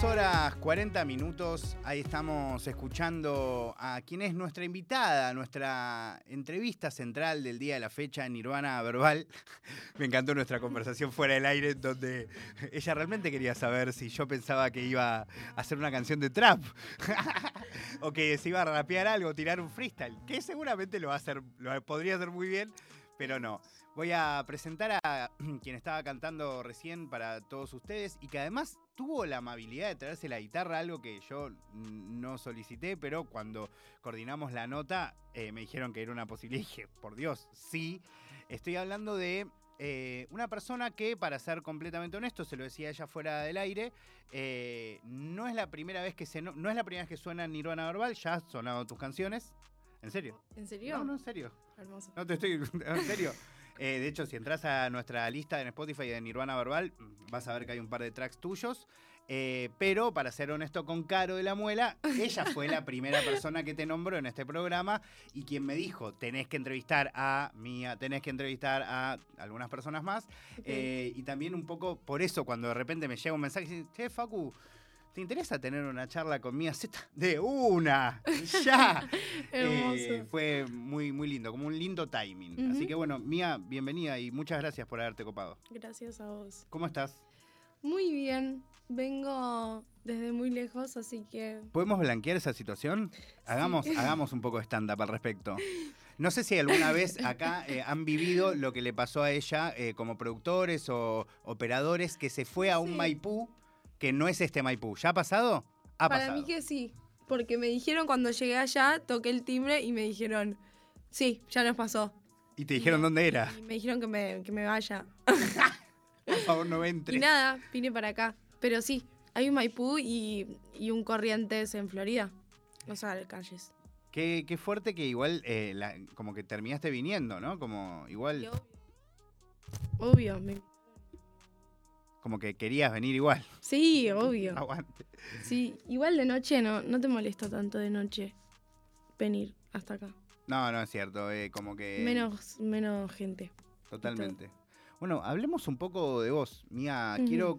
22 horas 40 minutos, ahí estamos escuchando a quien es nuestra invitada, nuestra entrevista central del día de la fecha, Nirvana Verbal. Me encantó nuestra conversación fuera del aire, donde ella realmente quería saber si yo pensaba que iba a hacer una canción de trap, o que se iba a rapear algo, tirar un freestyle, que seguramente lo va a hacer, lo podría hacer muy bien, pero no. Voy a presentar a quien estaba cantando recién para todos ustedes y que además tuvo la amabilidad de traerse la guitarra, algo que yo no solicité, pero cuando coordinamos la nota eh, me dijeron que era una posibilidad y dije, por Dios, sí. Estoy hablando de eh, una persona que, para ser completamente honesto, se lo decía ella fuera del aire, eh, no es la primera vez que se no, es la primera vez que suena Nirvana Verbal, ya has sonado tus canciones. ¿En serio? ¿En serio? No, no, en serio. Hermoso. No te estoy. En serio. Eh, de hecho, si entras a nuestra lista en Spotify de Nirvana Verbal, vas a ver que hay un par de tracks tuyos. Eh, pero para ser honesto con Caro de la Muela, ella fue la primera persona que te nombró en este programa y quien me dijo, tenés que entrevistar a Mía, tenés que entrevistar a algunas personas más. Eh, y también un poco por eso, cuando de repente me llega un mensaje y dice, che, Facu, ¿Te interesa tener una charla con Mía Z? De una, ya. Eh, fue muy, muy lindo, como un lindo timing. Así que bueno, Mía, bienvenida y muchas gracias por haberte copado. Gracias a vos. ¿Cómo estás? Muy bien. Vengo desde muy lejos, así que. ¿Podemos blanquear esa situación? Hagamos, hagamos un poco de stand-up al respecto. No sé si alguna vez acá eh, han vivido lo que le pasó a ella eh, como productores o operadores que se fue a un Maipú que no es este Maipú. ¿Ya ha pasado? Ha Para mí que sí, porque me dijeron cuando llegué allá, toqué el timbre y me dijeron, sí, ya nos pasó. ¿Y te dijeron dónde era? Y me dijeron que me, que me vaya. Por favor, no entre. Y nada, vine para acá. Pero sí, hay un Maipú y, un Corrientes en Florida. O sea, calles. Qué, qué fuerte que igual, eh, como que terminaste viniendo, ¿no? Como igual... Obvio, obvio me como que querías venir igual. Sí, obvio. Aguante. Sí, igual de noche no, no te molesta tanto de noche venir hasta acá. No, no es cierto, eh, como que... Menos, menos gente. Totalmente. Bueno, hablemos un poco de vos. Mía, quiero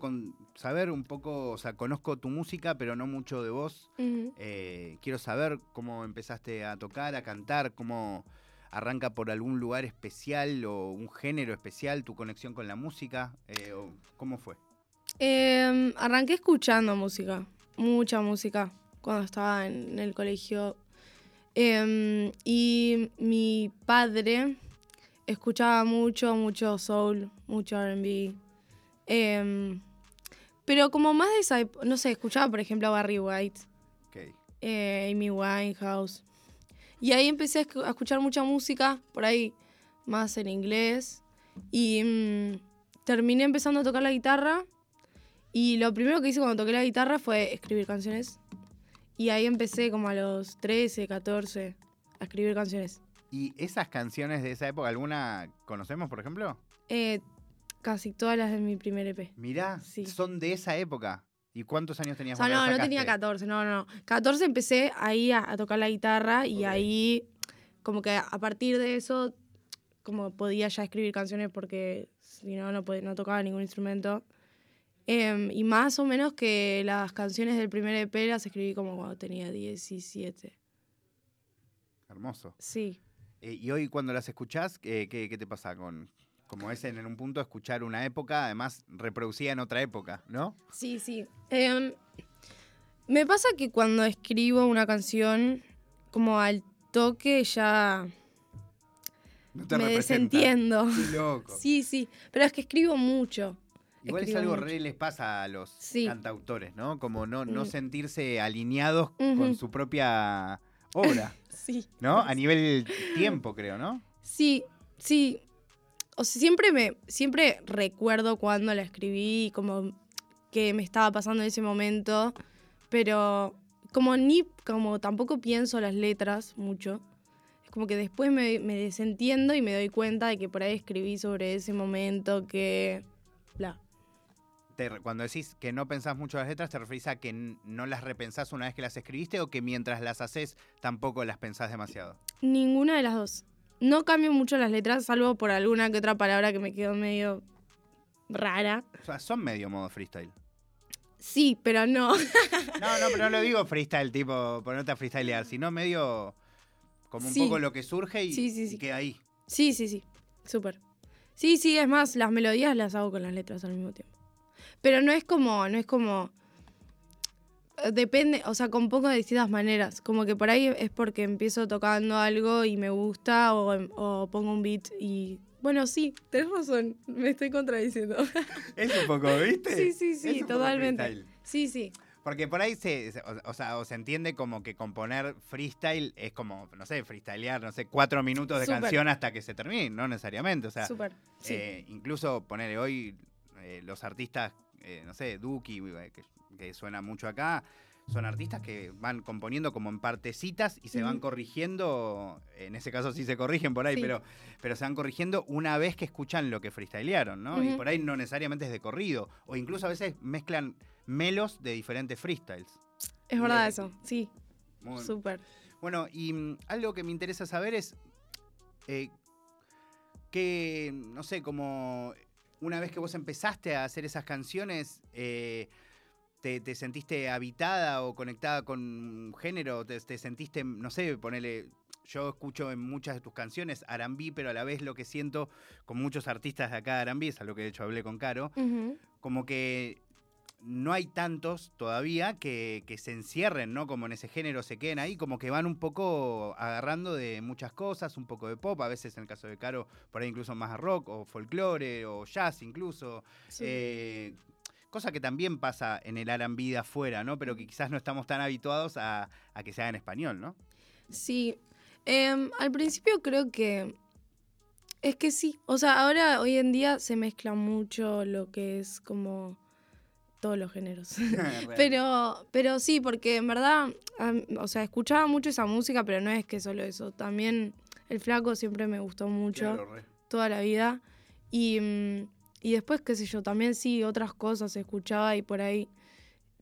saber un poco, o sea, conozco tu música, pero no mucho de vos. Eh, quiero saber cómo empezaste a tocar, a cantar, cómo arranca por algún lugar especial o un género especial, tu conexión con la música? Eh, ¿Cómo fue? Em, arranqué escuchando música, mucha música, cuando estaba en el colegio. Em, y mi padre escuchaba mucho, mucho soul, mucho RB. Em, pero como más de esa no sé, escuchaba por ejemplo a Barry White, eh, Amy Winehouse. Y ahí empecé a escuchar mucha música, por ahí más en inglés. Y mm, terminé empezando a tocar la guitarra. Y lo primero que hice cuando toqué la guitarra fue escribir canciones. Y ahí empecé como a los 13, 14 a escribir canciones. ¿Y esas canciones de esa época, alguna conocemos, por ejemplo? Eh, casi todas las de mi primer EP. Mirá, son de esa época. ¿Y cuántos años tenías? O no, no tenía 14, no, no. 14 empecé ahí a, tocar la guitarra y ahí como que a partir de eso como podía ya escribir canciones porque si no, no, no tocaba ningún instrumento. Em, y más o menos que las canciones del primer EP las escribí como cuando tenía 17. Hermoso. Sí. Eh, ¿Y hoy cuando las escuchás, qué, qué te pasa con, como es en un punto escuchar una época, además reproducida en otra época, ¿no? Sí, sí. Em, me pasa que cuando escribo una canción, como al toque ya me desentiendo. loco. Sí, sí, pero es que escribo mucho. Igual es algo re les pasa a los cantautores, ¿no? Como no, no mm. sentirse alineados con su propia obra. sí. ¿No? A nivel tiempo, creo, ¿no? Sí, sí o sea, siempre me, siempre recuerdo cuando la escribí, como que me estaba pasando en ese momento, pero como ni, como tampoco pienso las letras mucho, es como que después me, desentiendo y me doy cuenta de que por ahí escribí sobre ese momento que, bla. cuando decís que no pensás mucho las letras, ¿te referís a que no las repensás una vez que las escribiste o que mientras las haces tampoco las pensás demasiado? Ninguna de las dos. No cambio mucho las letras, salvo por alguna que otra palabra que me quedó medio rara. O sea, son medio modo freestyle. Sí, pero no. No, no, pero no lo digo freestyle, tipo, ponerte a freestylear, sino medio como un Sí. poco lo que surge y, Sí, sí, y sí. queda ahí. Sí, sí, sí. Súper. Sí, sí, es más, las melodías las hago con las letras al mismo tiempo. Pero no es como, no es como. Depende, o sea, con poco de distintas maneras. Como que por ahí es porque empiezo tocando algo y me gusta o, o pongo un beat y. Bueno, sí, tenés razón, me estoy contradiciendo. Es un poco, ¿viste? Sí, sí, sí, totalmente. Sí, sí. Porque por ahí se, se- o, o sea, o se entiende como que componer freestyle es como, no sé, freestylear, no sé, cuatro minutos de canción hasta que se termine, no necesariamente. O sea, Súper. Sí. eh, incluso ponerle hoy eh, los artistas, eh, no sé, Duki, eh, que, que suena mucho acá, son artistas que van componiendo como en partecitas y se van corrigiendo, en ese caso sí se corrigen por ahí, Sí. pero, pero se van corrigiendo una vez que escuchan lo que freestylearon, ¿no? Y por ahí no necesariamente es de corrido, o incluso a veces mezclan melos de diferentes freestyles. es verdad eso, sí. Muy- Súper. bueno, y mm, algo que me interesa saber es eh, que, no sé, como una vez que vos empezaste a hacer esas canciones, eh, te, te sentiste habitada o conectada con un género, te, te sentiste, no sé, ponele... Yo escucho en muchas de tus canciones Arambí, pero a la vez lo que siento con muchos artistas de acá de Arambí, es algo que de hecho hablé con Caro, como que no hay tantos todavía que, que se encierren, ¿no? Como en ese género se queden ahí, como que van un poco agarrando de muchas cosas, un poco de pop, a veces en el caso de Caro, por ahí incluso más rock o folclore o jazz incluso. Sí. Eh, cosa que también pasa en el R&B de afuera, ¿no? Pero que quizás no estamos tan habituados a, a que se haga en español, ¿no? Sí, Em, al principio creo que es que sí, o sea, ahora hoy en día se mezcla mucho lo que es como todos los géneros. pero, pero sí, porque en verdad, o sea, escuchaba mucho esa música, pero no es que solo eso. También el flaco siempre me gustó mucho Claro, toda la vida. Y, mm, y después, qué sé yo, también sí, otras cosas escuchaba y por ahí.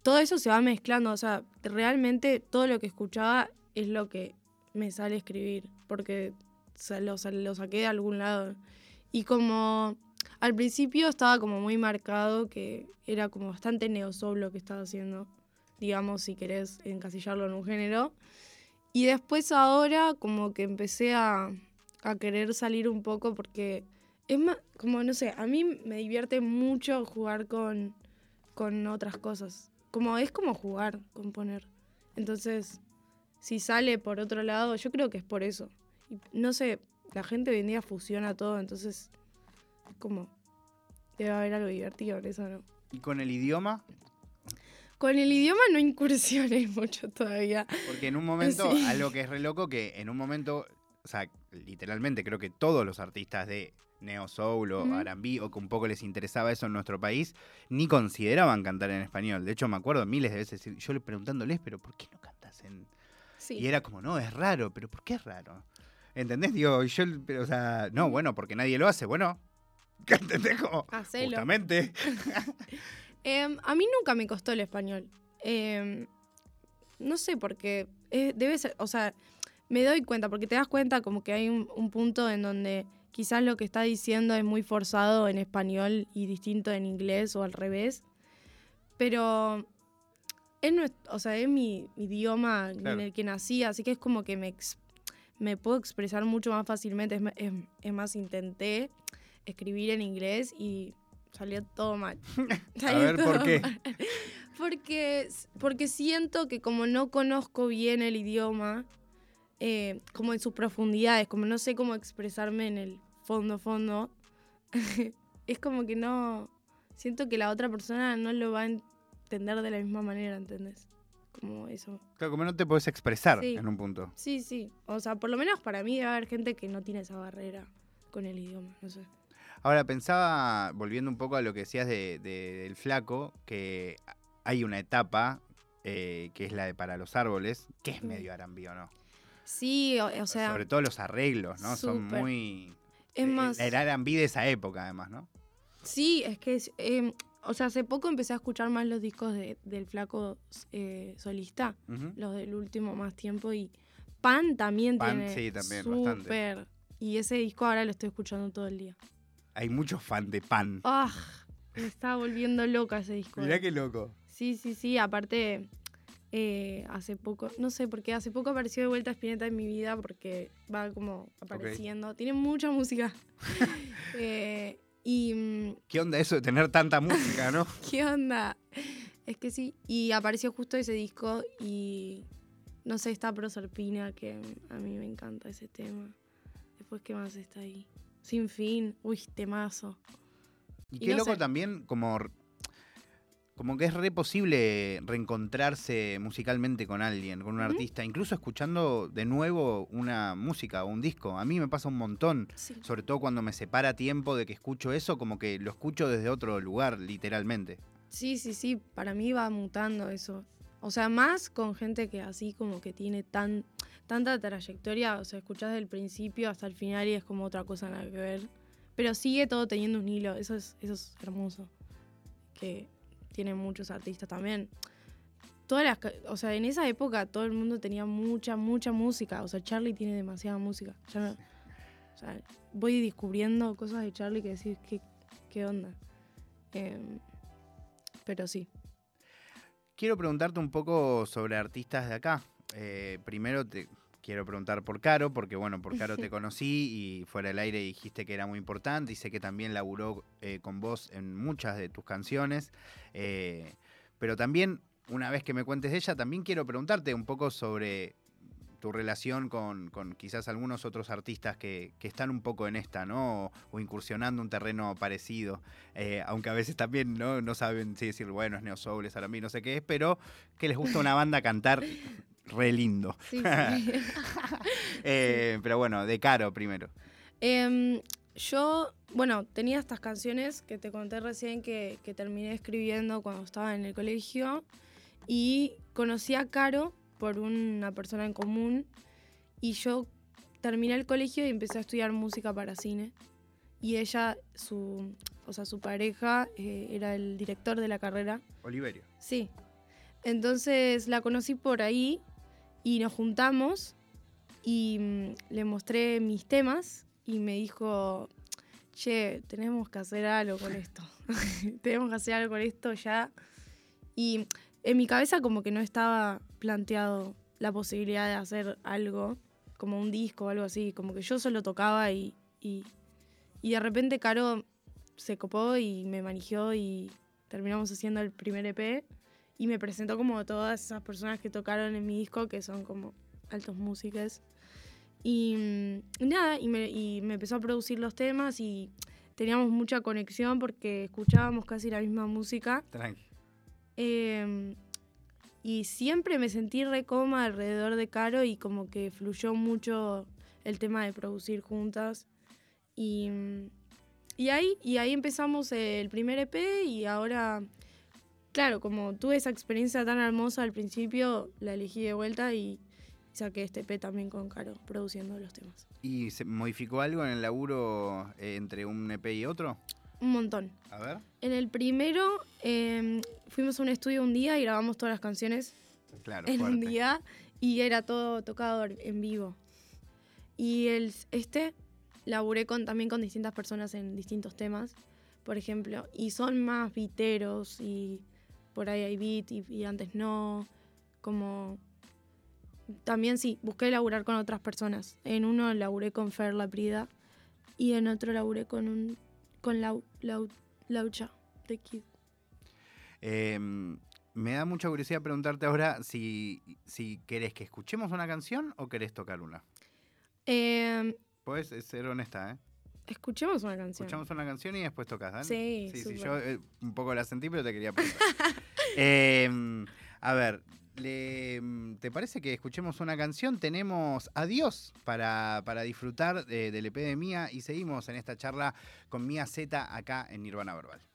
Todo eso se va mezclando. O sea, realmente todo lo que escuchaba es lo que me sale a escribir. Porque lo, sa- lo saqué de algún lado. Y como al principio estaba como muy marcado que era como bastante neosoul lo que estaba haciendo. Digamos, si querés encasillarlo en un género. Y después ahora como que empecé a, a querer salir un poco porque es más, como no sé, a mí me divierte mucho jugar con, con otras cosas. Como es como jugar, componer. Entonces, si sale por otro lado, yo creo que es por eso. No sé, la gente hoy en día fusiona todo, entonces es como debe haber algo divertido en eso, ¿no? ¿Y con el idioma? Con el idioma no incursioné mucho todavía. Porque en un momento, Sí. algo que es re loco, que en un momento, o sea, literalmente creo que todos los artistas de Neo Soul o. R&B o que un poco les interesaba eso en nuestro país, ni consideraban cantar en español. De hecho, me acuerdo miles de veces, yo le preguntándoles, pero ¿por qué no cantas en...? Sí. Y era como, no, es raro, pero ¿por qué es raro? ¿Entendés? Digo, yo, pero, o sea, no, bueno, porque nadie lo hace, bueno. ¿Entendés? Como, Hacelo. justamente. Em, a mí nunca me costó el español. Em, no sé por qué. Eh, debe ser, o sea, me doy cuenta, porque te das cuenta como que hay un, un punto en donde quizás lo que está diciendo es muy forzado en español y distinto en inglés o al revés. Pero es, nues- o sea, es mi idioma Claro. en el que nací, así que es como que me, me puedo expresar mucho más fácilmente. Es, es- es más, intenté escribir en inglés y salió todo mal. A Salió ver, ¿por qué? mal. Porque, porque siento que como no conozco bien el idioma, eh, como en sus profundidades, como no sé cómo expresarme en el fondo, fondo, es como que no... Siento que la otra persona no lo va a entender de la misma manera, ¿entendés? Como eso. Claro, como no te puedes expresar Sí. en un punto. Sí, sí. O sea, por lo menos para mí debe haber gente que no tiene esa barrera con el idioma, no sé. Ahora pensaba, volviendo un poco a lo que decías de, de- del flaco, que hay una etapa eh, que es la de para los árboles, que es Mm. medio arambí o no. Sí, o, o sea, Sobre todo los arreglos, ¿no? Son muy... es eh, más... El arambí de esa época, además, ¿no? Sí, es que, eh, o sea, hace poco empecé a escuchar más los discos de- del flaco eh, solista, los del último más tiempo, y Pan también Pan, tiene sí, también, bastante. súper. Y ese disco ahora lo estoy escuchando todo el día. Hay muchos fan de pan. ¡Ah! Me estaba volviendo loca ese disco. Mirá qué loco. Sí, sí, sí. Aparte, eh, hace poco, no sé por qué, hace poco apareció de vuelta Spinetta en mi vida porque va como apareciendo. Tiene mucha música. Eh, y. Mm, ¿Qué onda eso de tener tanta música, no? ¿Qué onda? Es que sí. Y apareció justo ese disco y. No sé, está Proserpina, que a mí me encanta ese tema. Después, ¿qué más está ahí? Sin fin. Uy, temazo. Y, qué loco también, como como que es re posible reencontrarse musicalmente con alguien, con un artista, incluso escuchando de nuevo una música o un disco. A mí me pasa un montón, sobre todo cuando me separa tiempo de que escucho eso, como que lo escucho desde otro lugar, literalmente. Sí, sí, sí, para mí va mutando eso. O sea, más con gente que así como que tiene tan, tanta trayectoria, o sea, escuchás desde el principio hasta el final y es como otra cosa nada que ver. Pero sigue todo teniendo un hilo, eso es, eso es hermoso. Que tiene muchos artistas también. Todas las, o sea, en esa época todo el mundo tenía mucha, mucha música. O sea, Charlie tiene demasiada música. o sea, voy descubriendo cosas de Charlie que decís, ¿qué, qué onda? Em, pero sí. Quiero preguntarte un poco sobre artistas de acá. Eh, primero te quiero preguntar por Caro, porque bueno, por Caro te conocí y fuera del aire dijiste que era muy importante y sé que también laburó eh, con vos en muchas de tus canciones. Eh, pero también, una vez que me cuentes de ella, también quiero preguntarte un poco sobre tu relación con, quizás algunos otros artistas que, están un poco en esta, ¿no? O, incursionando un terreno parecido, eh, aunque a veces también ¿no? no saben si decir, bueno, es Neo Soul, es mí, no sé qué es, pero que les gusta una banda cantar re lindo. Eh, pero bueno, de Caro primero. Em, yo, bueno, tenía estas canciones que te conté recién que, terminé escribiendo cuando estaba en el colegio y conocí a Caro por una persona en común y yo terminé el colegio y empecé a estudiar música para cine y ella, su, o sea, su pareja eh, era el director de la carrera. Oliverio. Sí. Entonces la conocí por ahí y nos juntamos y mm, le mostré mis temas y me dijo, che, tenemos que hacer algo con esto. tenemos que hacer algo con esto ya. Y en mi cabeza como que no estaba planteado la posibilidad de hacer algo, como un disco o algo así. Como que yo solo tocaba y, y, y de repente Caro se copó y me manejó y terminamos haciendo el primer EP y me presentó como todas esas personas que tocaron en mi disco, que son como altos músicos. Y, mm, nada, y me, y me, empezó a producir los temas y teníamos mucha conexión porque escuchábamos casi la misma música. Tranqui. Em, y siempre me sentí re coma alrededor de Caro y como que fluyó mucho el tema de producir juntas. Y, mm, y, ahí, y ahí empezamos el primer EP y ahora claro, como tuve esa experiencia tan hermosa al principio, la elegí de vuelta y saqué este P también con Caro, produciendo los temas. ¿Y se modificó algo en el laburo eh, entre un EP y otro? Un montón. A ver. En el primero em, fuimos a un estudio un día y grabamos todas las canciones claro, en un día y era todo tocado en vivo. Y el, este laburé con, también con distintas personas en distintos temas, por ejemplo, y son más viteros y por ahí hay beat y, antes no. Como. También sí, busqué laburar con otras personas. En uno laburé con Fer La Prida y en otro laburé con un con Lau, Laucha de Kid. Em, me da mucha curiosidad preguntarte ahora si, si querés que escuchemos una canción o querés tocar una. Eh, Puedes ser honesta, ¿eh? Escuchemos una canción. Escuchamos una canción y después tocas, ¿dale? Sí, sí, sí yo eh, un poco la sentí, pero te quería preguntar. Em, a ver, ¿te parece que escuchemos una canción? Tenemos Adiós para, para disfrutar del EP de Mía y seguimos en esta charla con Mía Z acá en Nirvana Verbal.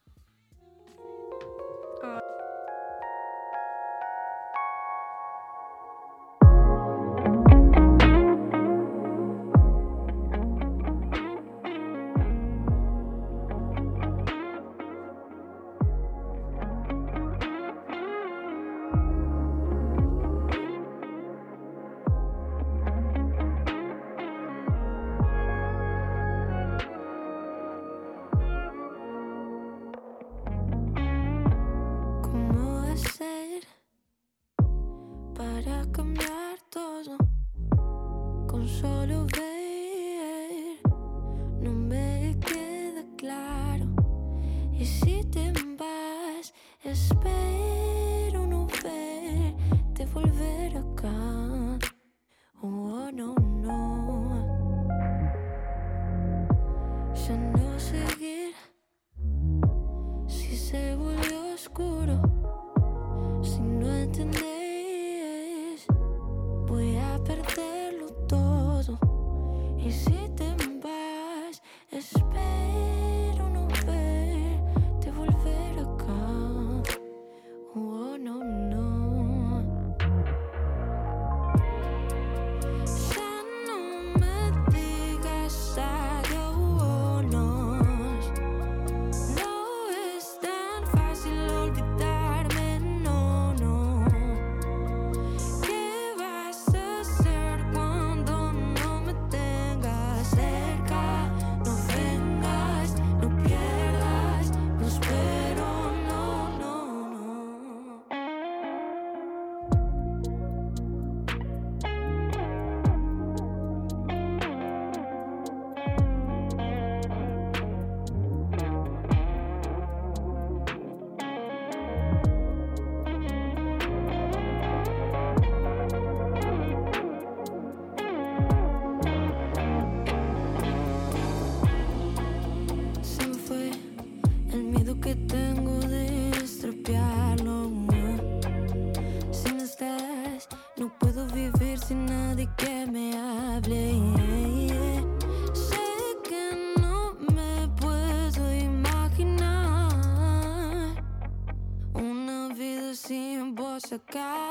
Sin vos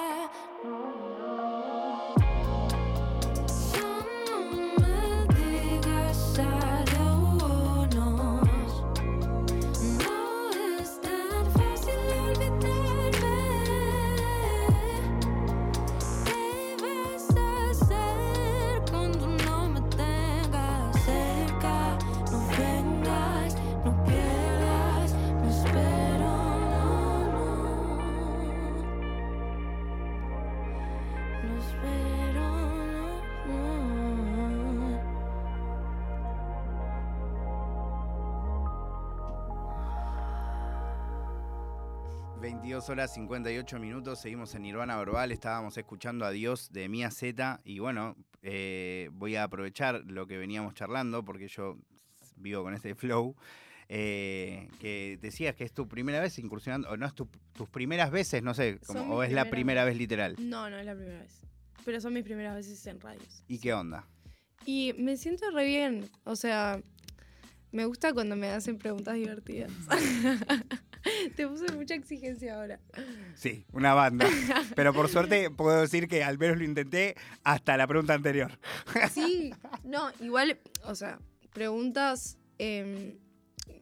22 horas 58 minutos, seguimos en Nirvana Verbal, estábamos escuchando a Dios de Mía Z y bueno, eh, voy a aprovechar lo que veníamos charlando porque yo vivo con este flow, eh, que decías que es tu primera vez incursionando, o no es tu- tus primeras veces, no sé, como- o es la primera vez literal. No, no es la primera vez. Pero son mis primeras veces en radios. ¿Y qué onda? Y me siento re bien. O sea, me gusta cuando me hacen preguntas divertidas. Te puse mucha exigencia ahora. Sí, una banda. Pero por suerte puedo decir que al menos lo intenté hasta la pregunta anterior. Sí, no, igual, o sea, preguntas em,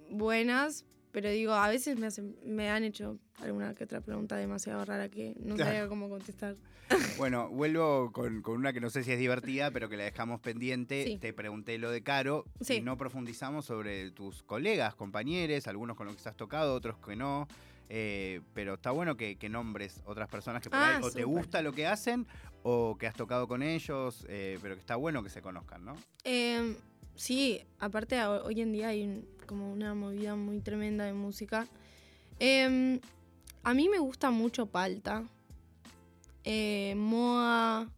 buenas, pero digo, a veces me, hacen, me han hecho alguna que otra pregunta demasiado rara que no sabía cómo contestar. Bueno, vuelvo con, con una que no sé si es divertida, pero que la dejamos pendiente. Sí. Te pregunté lo de Caro y Sí. no profundizamos sobre tus colegas, compañeros, algunos con los que has tocado, otros que no. Eh, pero está bueno que, que nombres otras personas que por Ah, ahí o te gusta lo que hacen o que has tocado con ellos, eh, pero que está bueno que se conozcan, ¿no? Em, sí, aparte hoy en día hay un- como una movida muy tremenda de música. A mí me gusta mucho Palta, eh, Moa,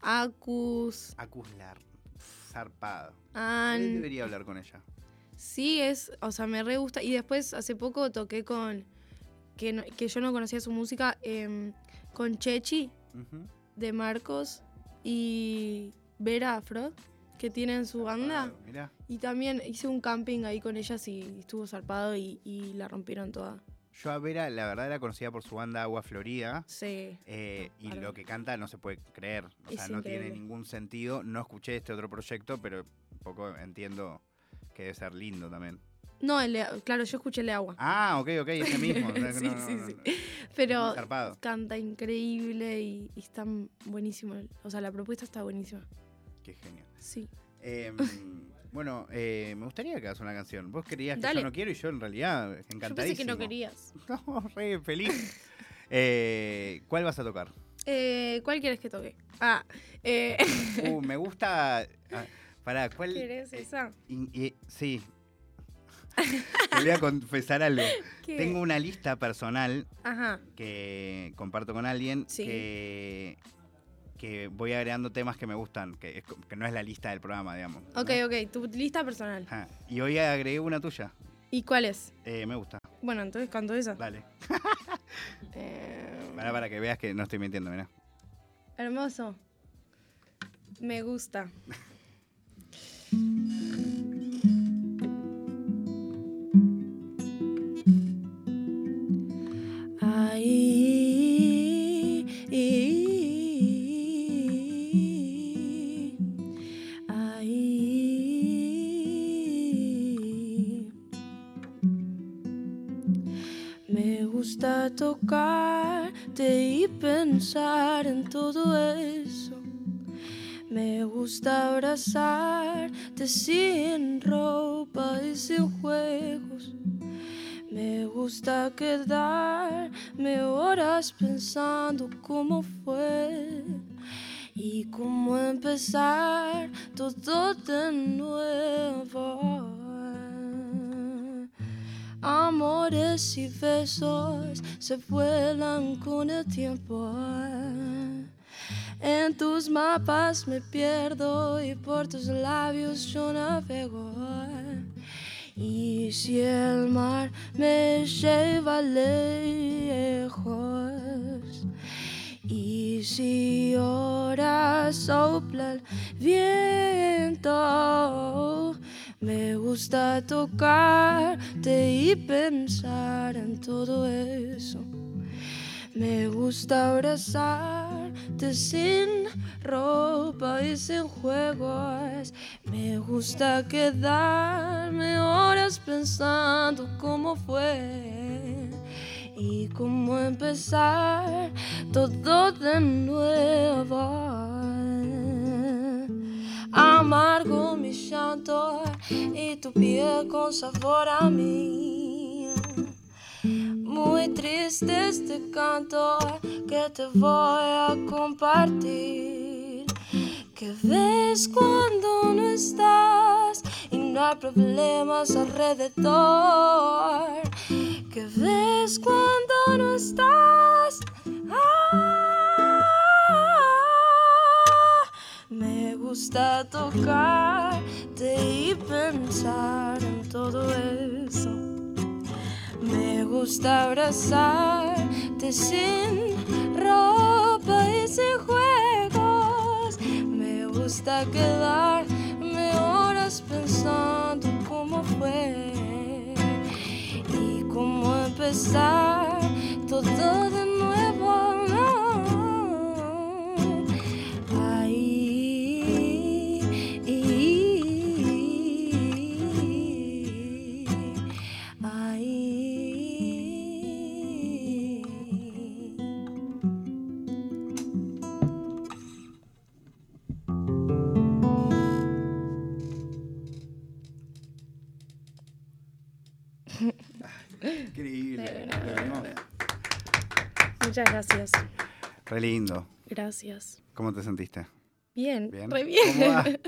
Acus, Acuslar, zarpado. An. Debería hablar con ella. Sí, es, o sea, me re gusta. Y después hace poco toqué con, que, no- que yo no conocía su música, em, con Chechi de Marcos y Vera Frod, que tienen su banda. Mirá. Y también hice un camping ahí con ellas y estuvo zarpado y, y la rompieron toda. Yo a Vera, la verdad, era conocida por su banda Agua Florida. Sí. Eh, y lo que canta no se puede creer. O Es sea, no tiene ningún sentido. No escuché este otro proyecto, pero un poco entiendo que debe ser lindo también. No, el de- claro, yo escuché el de agua. Ah, ok, ok, ese mismo. Sí, no, sí, sí. Pero canta increíble y, y está buenísimo. O sea, la propuesta está buenísima. Qué genio. Sí. Em, bueno, eh, me gustaría que hagas una canción. Vos querías que Dale. yo no quiero y yo en realidad Yo encantadísimo. pensé que no querías. No, re feliz. Eh, ¿Cuál vas a tocar? Eh, ¿Cuál quieres que toque? Ah, eh, Uh, me gusta... ah, pará, ¿cuál? ¿querés eh, esa? in- sí. Te voy a confesar algo. ¿Qué? Tengo una lista personal Ajá. que comparto con alguien Sí. que, que voy agregando temas que me gustan, que, que no es la lista del programa, digamos. ¿no? Ok, ok, tu lista personal. Ajá. Y hoy agregué una tuya. ¿Y cuál es? Eh, me gusta. Bueno, entonces canto esa. Dale. Eh, Para, para que veas que no estoy mintiendo, mirá. hermoso. Me gusta. tocarte y pensar en todo eso. Me gusta abrazarte sin ropa y sin juegos. Me gusta quedarme horas pensando cómo fue y cómo empezar todo de nuevo. Amores y besos se vuelan con el tiempo. En tus mapas me pierdo y por tus labios yo navego. Y si el mar me lleva lejos, y si ahora sopla el viento, me gusta tocarte y pensar en todo eso. Me gusta abrazarte sin ropa y sin juegos. Me gusta quedarme horas pensando cómo fue y cómo empezar todo de nuevo. Amargo mi llanto y tu piel con sabor a mí. Muy triste este canto que te voy a compartir. Que ves cuando no estás y no hay problemas alrededor. Que ves cuando no estás. Gusta tocarte y pensar en todo eso. Me gusta abrazarte sin ropa y sin juegos. Me gusta quedarme horas pensando cómo fue y cómo empezar todo de Muchas gracias. Re lindo. Gracias. ¿Cómo te sentiste? Bien, Bien. re bien.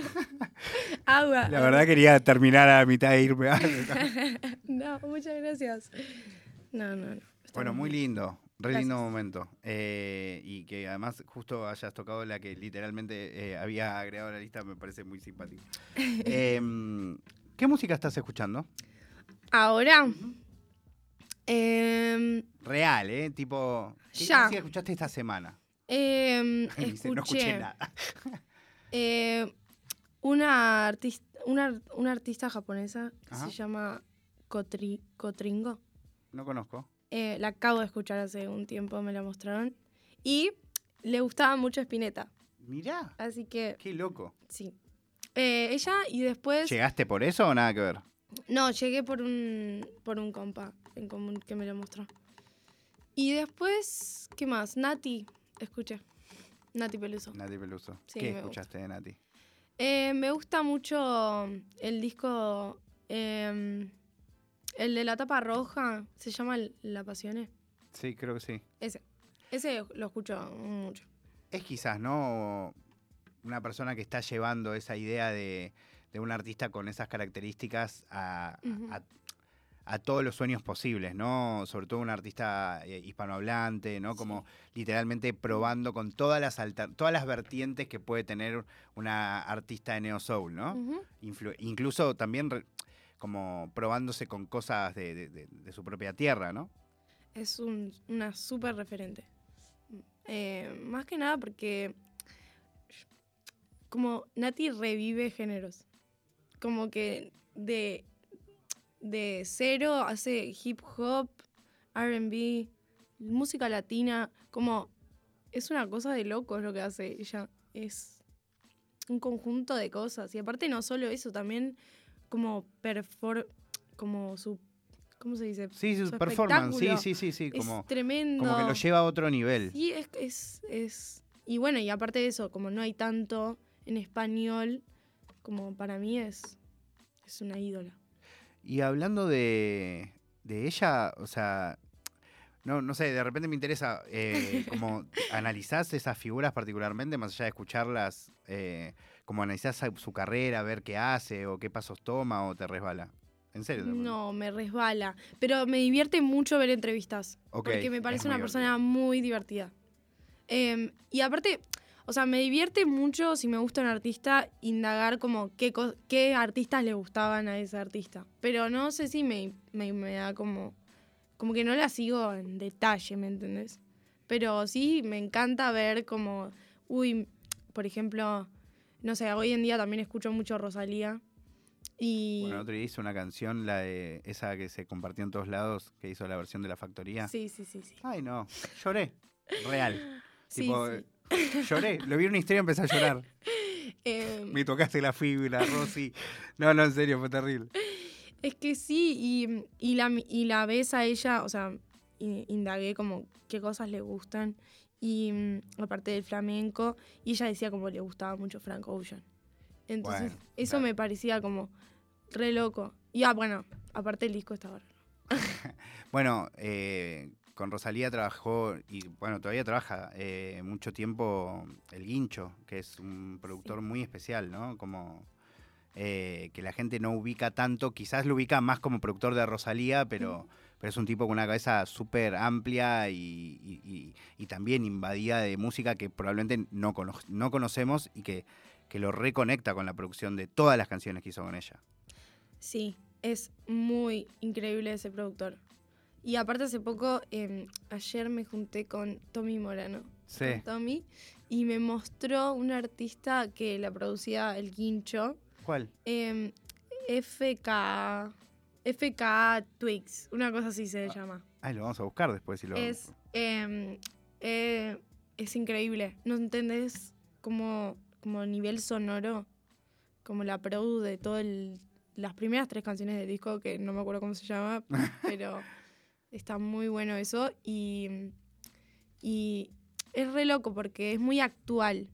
Agua. La verdad quería terminar a mitad de irme. No, muchas gracias. No, no, bueno, muy lindo. Re Gracias. lindo momento. Eh, y que además justo hayas tocado la que literalmente eh, había agregado a la lista me parece muy simpático. Em, ¿Qué música estás escuchando? Ahora. Em, Real, ¿eh? Tipo, ¿qué Ya. música escuchaste esta semana? em, Y dice, no escuché escuché nada. eh, una, artista, una, una artista japonesa que Ajá. se llama Kotri- Kotringo. No conozco. Eh, la acabo de escuchar hace un tiempo, me la mostraron. Y le gustaba mucho Spinetta. Mirá, Así que, qué loco. sí. Eh, ella y después... ¿Llegaste por eso o nada que ver? No, llegué por un, por un compa en común que me lo mostró. Y después, ¿qué más? Nati, escuché. Nati Peluso. Nati Peluso. Sí, ¿Qué escuchaste de Nati? Eh, me gusta mucho el disco, eh, el de la tapa roja, se llama La Pasione. Sí, creo que sí. Ese, ese lo escucho mucho. Es quizás, ¿no? Una persona que está llevando esa idea de, de un artista con esas características a- a todos los sueños posibles, ¿no? Sobre todo un artista eh, hispanohablante, ¿no? Como literalmente probando con todas las todas las vertientes que puede tener una artista de neo soul, ¿no? Incluso también como probándose con cosas de, de- de- de su propia tierra, ¿no? Es un- una súper referente. Eh, más que nada porque como Nati revive géneros. Como que de, de cero hace hip hop, RB, música latina. Como es una cosa de locos lo que hace ella. Es un conjunto de cosas. Y aparte no solo eso, también como como su ¿cómo se dice? Sí, su, Su performance, sí, sí, sí, sí, como, es tremendo. como que lo lleva a otro nivel. Sí, es, es, es- Y bueno, y aparte de eso, como no hay tanto en español, como para mí es, es una ídola. Y hablando de, de ella, o sea, no, no sé, de repente me interesa, eh, como analizás esas figuras particularmente, más allá de escucharlas, eh, como analizás su- carrera, ver qué hace o qué pasos toma o te resbala. ¿En serio? No, me resbala. Pero me divierte mucho ver entrevistas. Porque me parece una persona muy divertida. Em, y aparte, o sea, me divierte mucho si me gusta un artista indagar como qué, qué artistas le gustaban a ese artista. Pero no sé si me, me, me da como... Como que no la sigo en detalle, ¿me entendés? Pero sí me encanta ver como... Uy, por ejemplo, no sé, hoy en día también escucho mucho Rosalía. Y... Bueno, el otro día hizo una canción, la de esa que se compartió en todos lados, que hizo la versión de la factoría. sí, sí, sí, sí. Ay, no, lloré. Real. Sí, Tipo, sí. Lloré. Lo vi en una historia y empecé a llorar. Em, Me tocaste la fibra, Rosy. No, no, en serio, fue terrible. Es que sí, y, y la, y la ves a ella, o sea, indagué como qué cosas le gustan, y mm, aparte del flamenco, y ella decía como le gustaba mucho Frank Ocean. Entonces, Bueno, eso claro. me parecía como re loco. Y ah, bueno, aparte el disco estaba raro. Bueno, eh, con Rosalía trabajó, y bueno, todavía trabaja eh, mucho tiempo el Guincho, que es un productor muy especial, ¿no? Como eh, que la gente no ubica tanto, quizás lo ubica más como productor de Rosalía, pero, pero es un tipo con una cabeza súper amplia y, y- y- y también invadida de música que probablemente no, cono- no conocemos y que, que lo reconecta con la producción de todas las canciones que hizo con ella. Sí, es muy increíble ese productor. Y aparte hace poco, em, ayer me junté con Tommy Morano. Sí. con Tommy, y me mostró un artista que la producía El Guincho. ¿Cuál? em, FK. FK Twix, una cosa así se llama. Ay, lo vamos a buscar después si lo... Es, em, eh, es increíble. ¿No entendés como, como nivel sonoro? Como la produ de todo el, las primeras tres canciones del disco, que no me acuerdo cómo se llama, pero está muy bueno eso. Y, y es re loco porque es muy actual,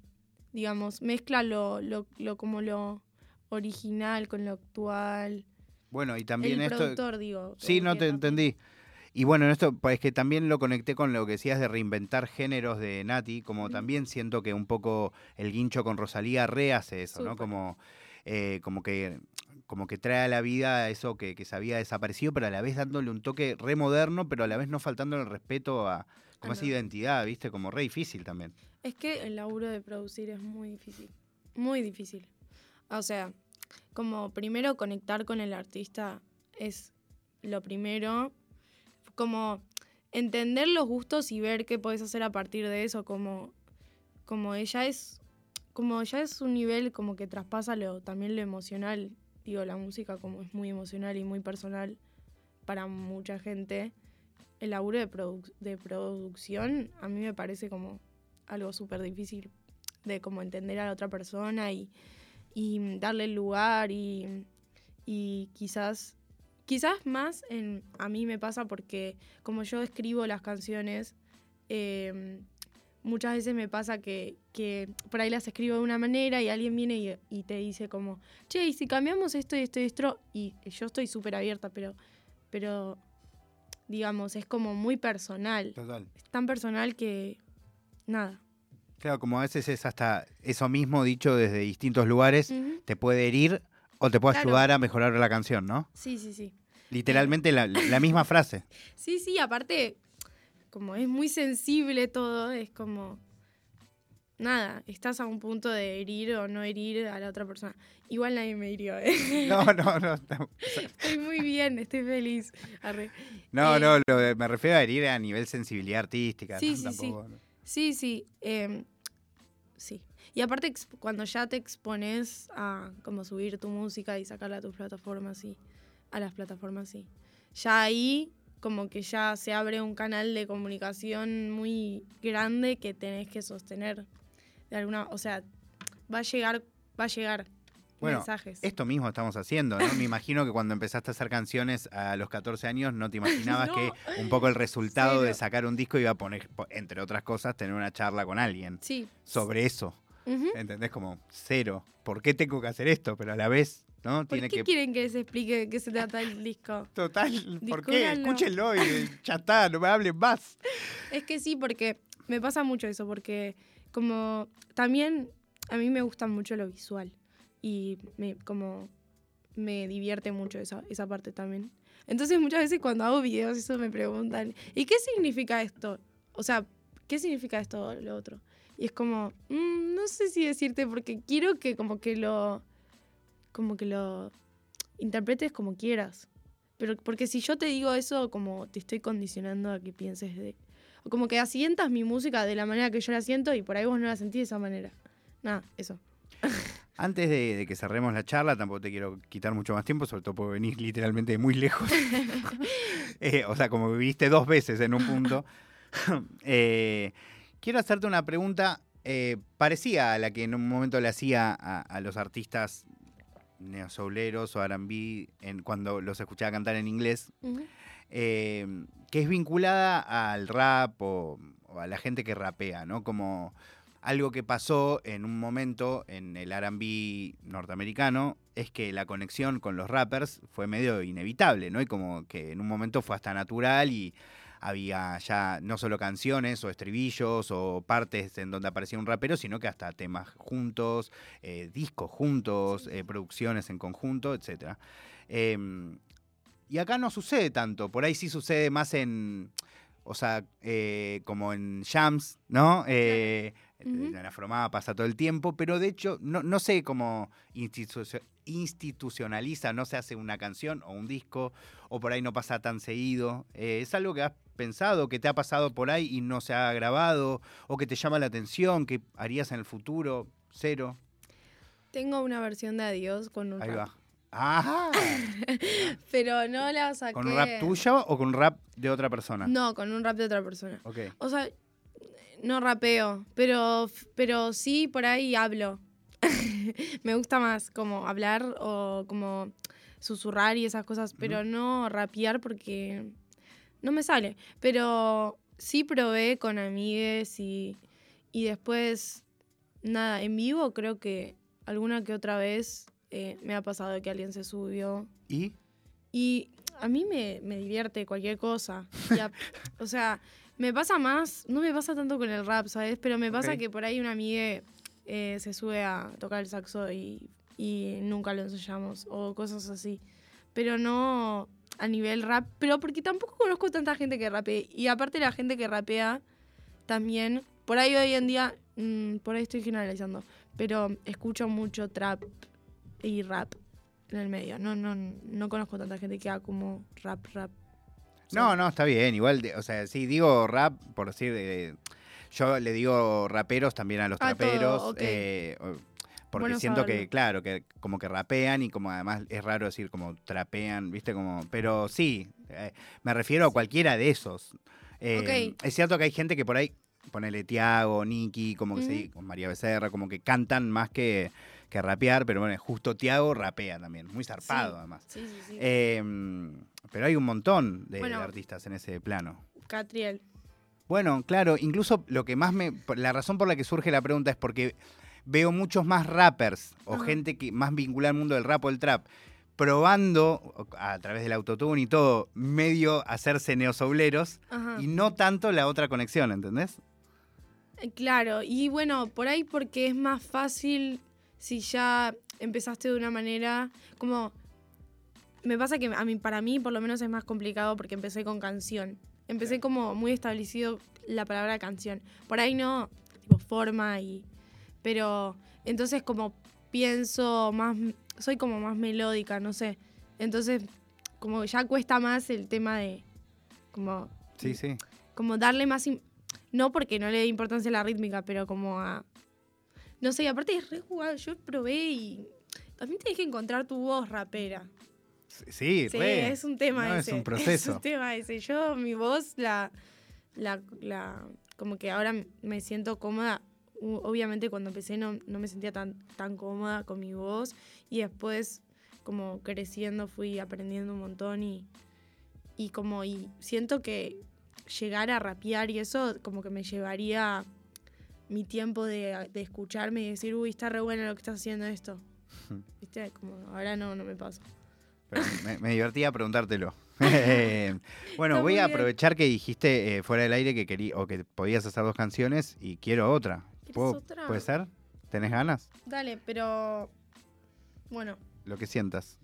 digamos. Mezcla lo, lo, lo como lo original con lo actual. Bueno, y también el esto... productor, digo. Sí, no te entendí. Y bueno, en esto es que también lo conecté con lo que decías de reinventar géneros de Nati, como también siento que un poco el guincho con Rosalía rehace eso, ¿no? Como, eh, como que como que trae a la vida eso que, que se había desaparecido, pero a la vez dándole un toque re moderno, pero a la vez no faltando el respeto a como Ah, esa identidad, ¿viste? Como re difícil también. Es que el laburo de producir es muy difícil. Muy difícil. O sea, como primero conectar con el artista es lo primero. Como entender los gustos y ver qué podés hacer a partir de eso. Como, como ella es. Como ya es un nivel como que traspasa lo, también lo emocional. Digo, la música como es muy emocional y muy personal para mucha gente. El laburo de, produ- de producción a mí me parece como algo súper difícil de como entender a la otra persona y, y darle el lugar y, y quizás quizás más en a mí me pasa porque como yo escribo las canciones eh, muchas veces me pasa que, que por ahí las escribo de una manera y alguien viene y, y te dice como che y si cambiamos esto y esto y esto y yo estoy súper abierta pero pero digamos es como muy personal Total. es tan personal que nada Claro, como a veces es hasta eso mismo dicho desde distintos lugares, te puede herir o te puede Claro. ayudar a mejorar la canción, ¿no? Sí, sí, sí. Literalmente la, la misma frase. Sí, sí, aparte, como es muy sensible todo, es como. Nada, estás a un punto de herir o no herir a la otra persona. Igual nadie me hirió, ¿eh? No, no, no. No, Estoy muy bien, estoy feliz. Arre. no, Eh, no, lo de- me refiero a herir a nivel sensibilidad artística. Sí, ¿no? sí, sí. Sí, sí. em, sí. Y aparte, cuando ya te expones a como subir tu música y sacarla a tus plataformas, sí. A las plataformas, sí. Ya ahí, como que ya se abre un canal de comunicación muy grande que tenés que sostener. De alguna, o sea, va a llegar, va a llegar Bueno, mensajes. Esto mismo estamos haciendo, ¿no? Me imagino que cuando empezaste a hacer canciones a los 14 años no te imaginabas No. que un poco el resultado de sacar un disco iba a poner, po- entre otras cosas, tener una charla con alguien Sí. sobre eso. ¿Entendés? Como cero. ¿Por qué tengo que hacer esto? Pero a la vez, ¿no? ¿Por Tiene qué que. quieren que les explique de qué se trata el disco? Total, ¿por qué? Escúchenlo y ya está, no me hablen más. Es que sí, porque me pasa mucho eso, porque como también a mí me gusta mucho lo visual y me, como me divierte mucho esa, esa parte también. Entonces muchas veces cuando hago videos eso me preguntan, ¿y qué significa esto? O sea, ¿qué significa esto o lo otro? Y es como, "Mm, no sé si decirte porque quiero que como que lo, como que lo interpretes como quieras. Pero porque si yo te digo eso, como te estoy condicionando a que pienses de... O como que asientas mi música de la manera que yo la siento y por ahí vos no la sentís de esa manera. Nada, eso. Antes de, de que cerremos la charla, tampoco te quiero quitar mucho más tiempo, sobre todo porque venís literalmente de muy lejos. Eh, o sea, como viviste dos veces en un punto. Eh, quiero hacerte una pregunta eh, parecida a la que en un momento le hacía a, a los artistas neosouleros o R&B en- cuando los escuchaba cantar en inglés, eh, que es vinculada al rap o, o a la gente que rapea, ¿no? Como algo que pasó en un momento en el RB norteamericano es que la conexión con los rappers fue medio inevitable, ¿no? Y como que en un momento fue hasta natural y había ya no solo canciones o estribillos o partes en donde aparecía un rapero, sino que hasta temas juntos, eh, discos juntos, eh, producciones en conjunto, etc. y acá no sucede tanto, por ahí sí sucede más en, o sea, eh, como en jams, ¿no? En Afromaba pasa todo el tiempo, pero de hecho no, no sé cómo institucio- institucionaliza, no se hace una canción o un disco, o por ahí no pasa tan seguido. Eh, ¿Es algo que has pensado, que te ha pasado por ahí y no se ha grabado, o que te llama la atención, que harías en el futuro? Cero. Tengo una versión de Adiós con un Ahí rap. va. Ajá. Pero no la saqué. ¿Con un rap tuyo o con un rap de otra persona? No, con un rap de otra persona. Ok. O sea, no rapeo, pero, pero sí por ahí hablo. Me gusta más como hablar o como susurrar y esas cosas, pero no rapear porque no me sale. Pero sí probé con amigues y, y después, nada, en vivo creo que alguna que otra vez eh, me ha pasado que alguien se subió ¿Y? y a mí me, me divierte cualquier cosa. A- o sea, me pasa más, no me pasa tanto con el rap, ¿sabes? Pero me pasa que por ahí una amiga eh, se sube a tocar el saxo y, y nunca lo ensayamos o cosas así. Pero no a nivel rap, pero porque tampoco conozco tanta gente que rapee. Y aparte la gente que rapea también, por ahí hoy en día, mm, por ahí estoy generalizando, pero escucho mucho trap y rap en el medio. No, no, no conozco tanta gente que haga como rap, rap. No, no, está bien. Igual, de- o sea, sí, digo rap, por decir, de- yo le digo raperos también a los A todo, traperos. eh, porque Bueno siento que, claro, que como que rapean y como además es raro decir como trapean, ¿viste? como Pero sí, eh, me refiero a cualquiera de esos. Eh. Es cierto que hay gente que por ahí, ponele Tiago, Nicky, como que Ujú. sí, con María Becerra, como que cantan más que, que rapear, pero bueno, justo Tiago rapea también, muy zarpado Sí. además. Sí, sí, sí. Eh, pero hay un montón de Bueno. artistas en ese plano. Catriel. Bueno, claro, incluso lo que más me. La razón por la que surge la pregunta es porque veo muchos más rappers o Ajá. gente que más vinculada al mundo del rap o el trap probando a través del autotune y todo, medio hacerse neosouleros y no tanto la otra conexión, ¿entendés? Eh, Claro, y bueno, por ahí porque es más fácil si ya empezaste de una manera como me pasa que a mí, para mí por lo menos es más complicado porque empecé con canción. Empecé como muy establecido la palabra canción. Por ahí no, tipo forma y... Pero entonces como pienso más, soy como más melódica, no sé. Entonces como ya cuesta más el tema de como Sí, sí. como darle más no porque no le dé importancia a la rítmica, pero como a no sé, y aparte es re jugado, yo probé y también tienes que encontrar tu voz rapera. Sí, Sí, re. es un tema No, ese. Es un proceso. Es un tema ese. Yo mi voz la la, la como que ahora me siento cómoda. Obviamente cuando empecé no, no me sentía tan, tan cómoda con mi voz y después como creciendo fui aprendiendo un montón y, y como y siento que llegar a rapear y eso como que me llevaría mi tiempo de, de escucharme y decir, uy, está re bueno lo que estás haciendo esto. ¿Viste? Como ahora no, no me pasa. Pero me, me divertía preguntártelo. Bueno, voy a aprovechar que dijiste eh, fuera del aire que querí, o que podías hacer dos canciones y quiero otra. ¿Quieres ¿Puedo- otra? ¿Puede ser? ¿Tenés ganas? Dale, pero bueno, Lo que sientas.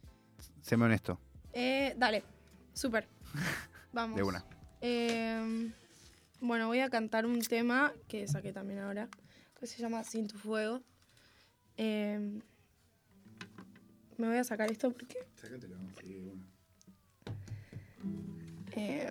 Séme honesto, eh, dale, súper. Vamos. de una. Eh, bueno, voy a cantar un tema que saqué también ahora, que se llama Sin tu fuego. Eh, me voy a sacar esto porque... Eh,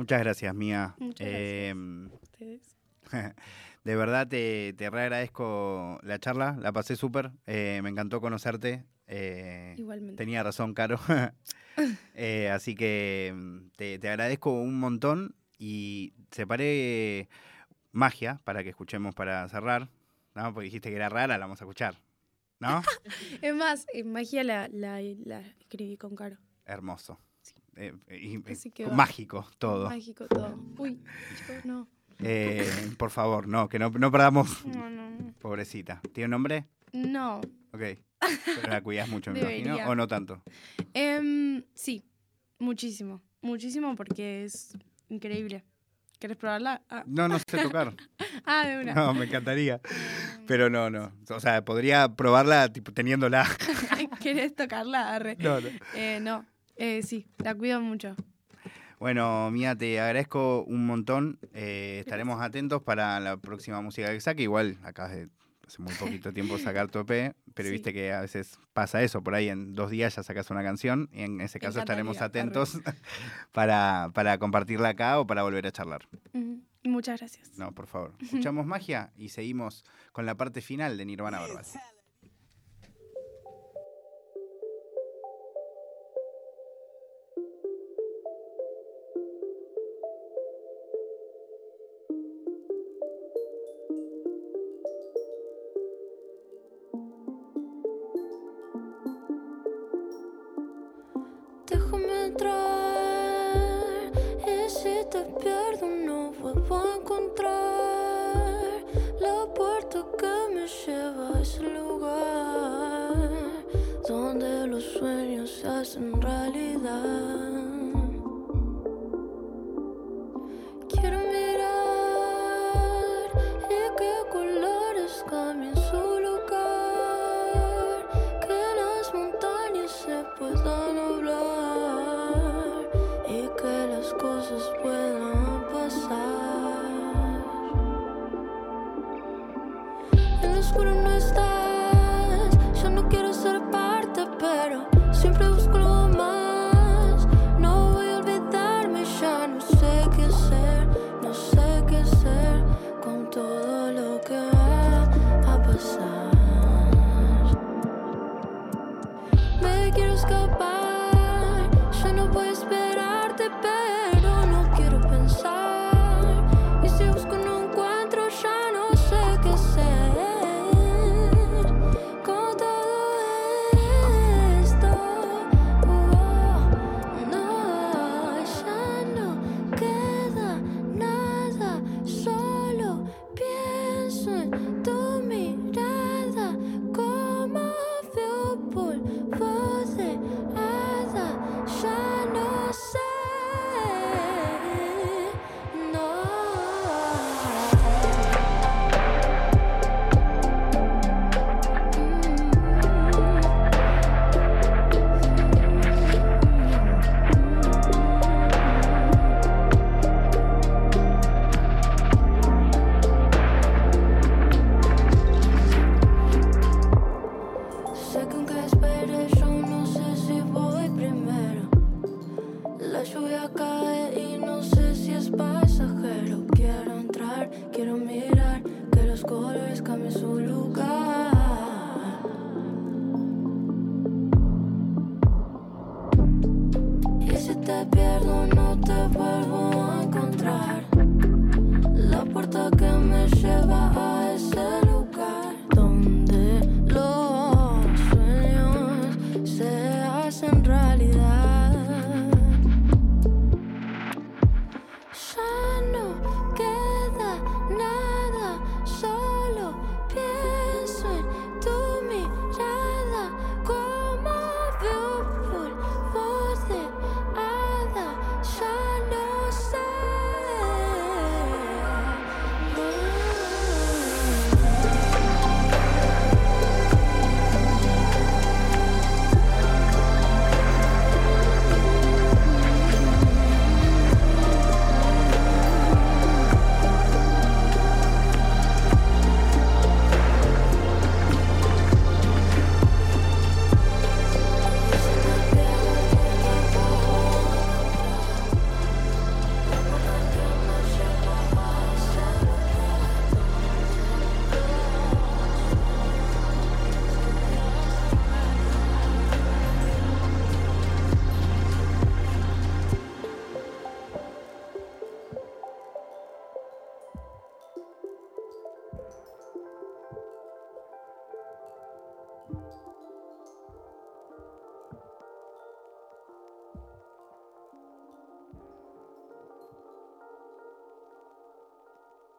Muchas gracias, Mía. Muchas gracias. Em, Ustedes. de verdad te, te re agradezco la charla, la pasé súper. eh, me encantó conocerte. eh, Igualmente. tenía razón, Caro. Eh, así que mm, te, te agradezco un montón y separé magia para que escuchemos para cerrar. ¿no? Porque dijiste que era rara, la vamos a escuchar. ¿No? Es más, magia la, la, la escribí con Caro. Hermoso. Eh, eh, mágico todo. Mágico todo. Uy, chicos, no. Eh, por favor, no, que no, no perdamos. No, no. Pobrecita. ¿Tiene un nombre? No. Ok. Pero la cuidas mucho, me imagino. Debería. ¿O no tanto? Em, sí, muchísimo. Muchísimo porque es increíble. ¿Quieres probarla? Ah, No, no sé tocar. ah, de una. No, me encantaría. Em, Pero no, no. O sea, podría probarla tipo teniéndola. ¿Querés tocarla? Arre. No, no. Eh, no, eh, sí, la cuido mucho. Bueno, Mía, te agradezco un montón. Eh, estaremos atentos para la próxima música que saque. Igual acabas de hace muy poquito tiempo sacar tu EP, pero Sí. viste que a veces pasa eso. Por ahí en dos días ya sacas una canción y en ese caso estaremos atentos para, para compartirla acá o para volver a charlar. Muchas gracias. No, por favor. Escuchamos magia y seguimos con la parte final de Nirvana Verbal.